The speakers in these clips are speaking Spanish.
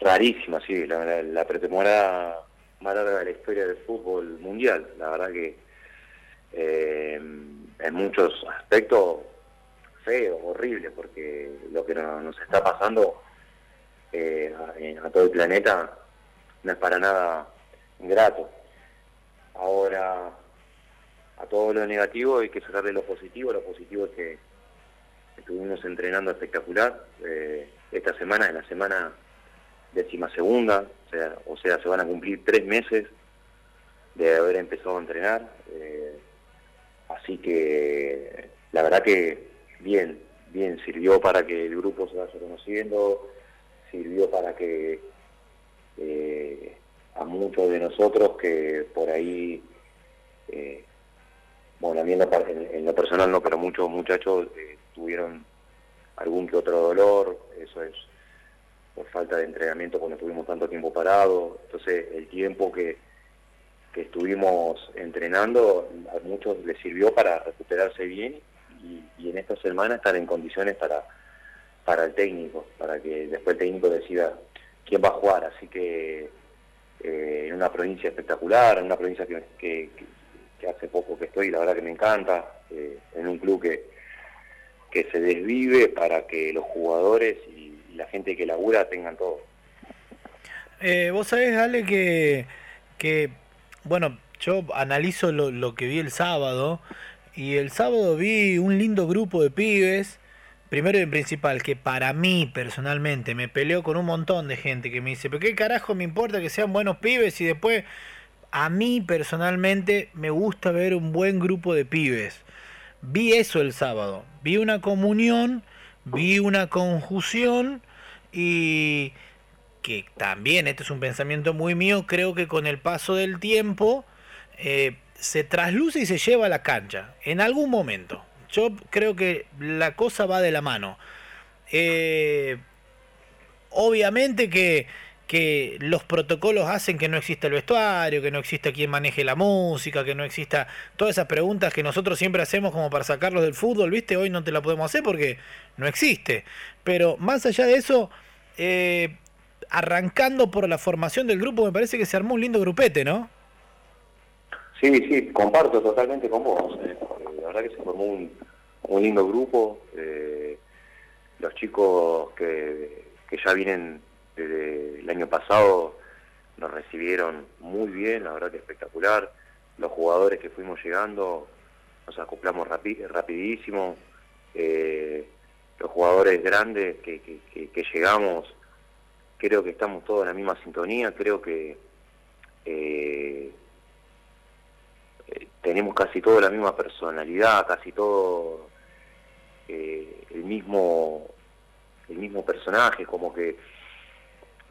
rarísima, sí, la, pretemporada más larga de la historia del fútbol mundial. La verdad que eh, en muchos aspectos feo, horrible, porque lo que nos está pasando eh, a, todo el planeta no es para nada grato. Ahora, a todo lo negativo hay que sacarle lo positivo. Lo positivo es que estuvimos entrenando espectacular. Eh, esta semana es la semana décima segunda, o sea, o sea, se van a cumplir tres meses de haber empezado a entrenar. Eh, así que la verdad que bien, bien, sirvió para que el grupo se vaya conociendo, sirvió para que eh, a muchos de nosotros que por ahí, eh, bueno, a mí en lo, personal no, pero muchos muchachos eh, tuvieron algún que otro dolor, eso es por falta de entrenamiento cuando estuvimos tanto tiempo parado, entonces el tiempo que, que estuvimos entrenando a muchos les sirvió para recuperarse bien y, en esta semana estar en condiciones para, para el técnico, para que después el técnico decida quién va a jugar. Así que eh, en una provincia espectacular, en una provincia que, hace poco que estoy, la verdad que me encanta, eh, en un club que, que se desvive para que los jugadores la gente que labura tengan todo. Eh, vos sabés, Ale, que, que bueno, yo analizo lo, lo que vi el sábado y el sábado vi un lindo grupo de pibes. Primero y principal, que para mí personalmente me peleó con un montón de gente que me dice, pero qué carajo me importa que sean buenos pibes y después a mí personalmente me gusta ver un buen grupo de pibes. Vi eso el sábado, vi una comunión, vi una conjunción y que también, este es un pensamiento muy mío, creo que con el paso del tiempo eh, se trasluce y se lleva a la cancha en algún momento. Yo creo que la cosa va de la mano. Eh, obviamente que, que, los protocolos hacen que no exista el vestuario, que no exista quien maneje la música, que no exista todas esas preguntas que nosotros siempre hacemos como para sacarlos del fútbol, ¿viste? Hoy no te la podemos hacer porque no existe. Pero más allá de eso, eh, arrancando por la formación del grupo, me parece que se armó un lindo grupete, ¿no? Sí, sí, comparto totalmente con vos. Eh, la verdad que se formó un, lindo grupo. Eh, los chicos que, ya vienen desde el año pasado nos recibieron muy bien, la verdad que espectacular. Los jugadores que fuimos llegando nos acoplamos rapidísimo. Eh, los jugadores grandes que, llegamos, creo que estamos todos en la misma sintonía, creo que tenemos casi toda la misma personalidad, casi todo eh, el mismo el mismo personaje, como que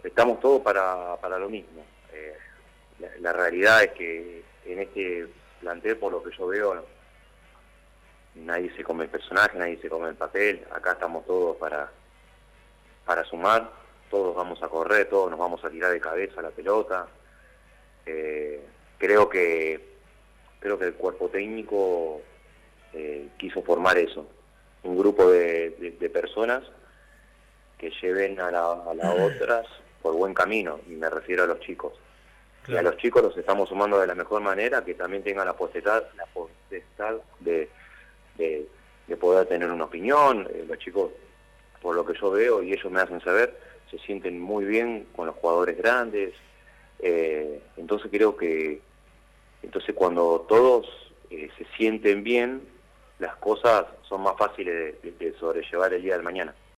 estamos todos para, para lo mismo. Eh, la, realidad es que en este plantel, por lo que yo veo, nadie se come el personaje, nadie se come el papel, acá estamos todos para, para sumar, todos vamos a correr, todos nos vamos a tirar de cabeza a la pelota. Eh, creo que creo que el cuerpo técnico eh, quiso formar eso, un grupo de, personas que lleven a, las otras por buen camino, y me refiero a los chicos. Y a los chicos los estamos sumando de la mejor manera, que también tengan la potestad, la potestad de, de, poder tener una opinión. Eh, los chicos, por lo que yo veo y ellos me hacen saber, se sienten muy bien con los jugadores grandes. Eh, entonces creo que entonces cuando todos eh, se sienten bien, las cosas son más fáciles de, sobrellevar el día de mañana.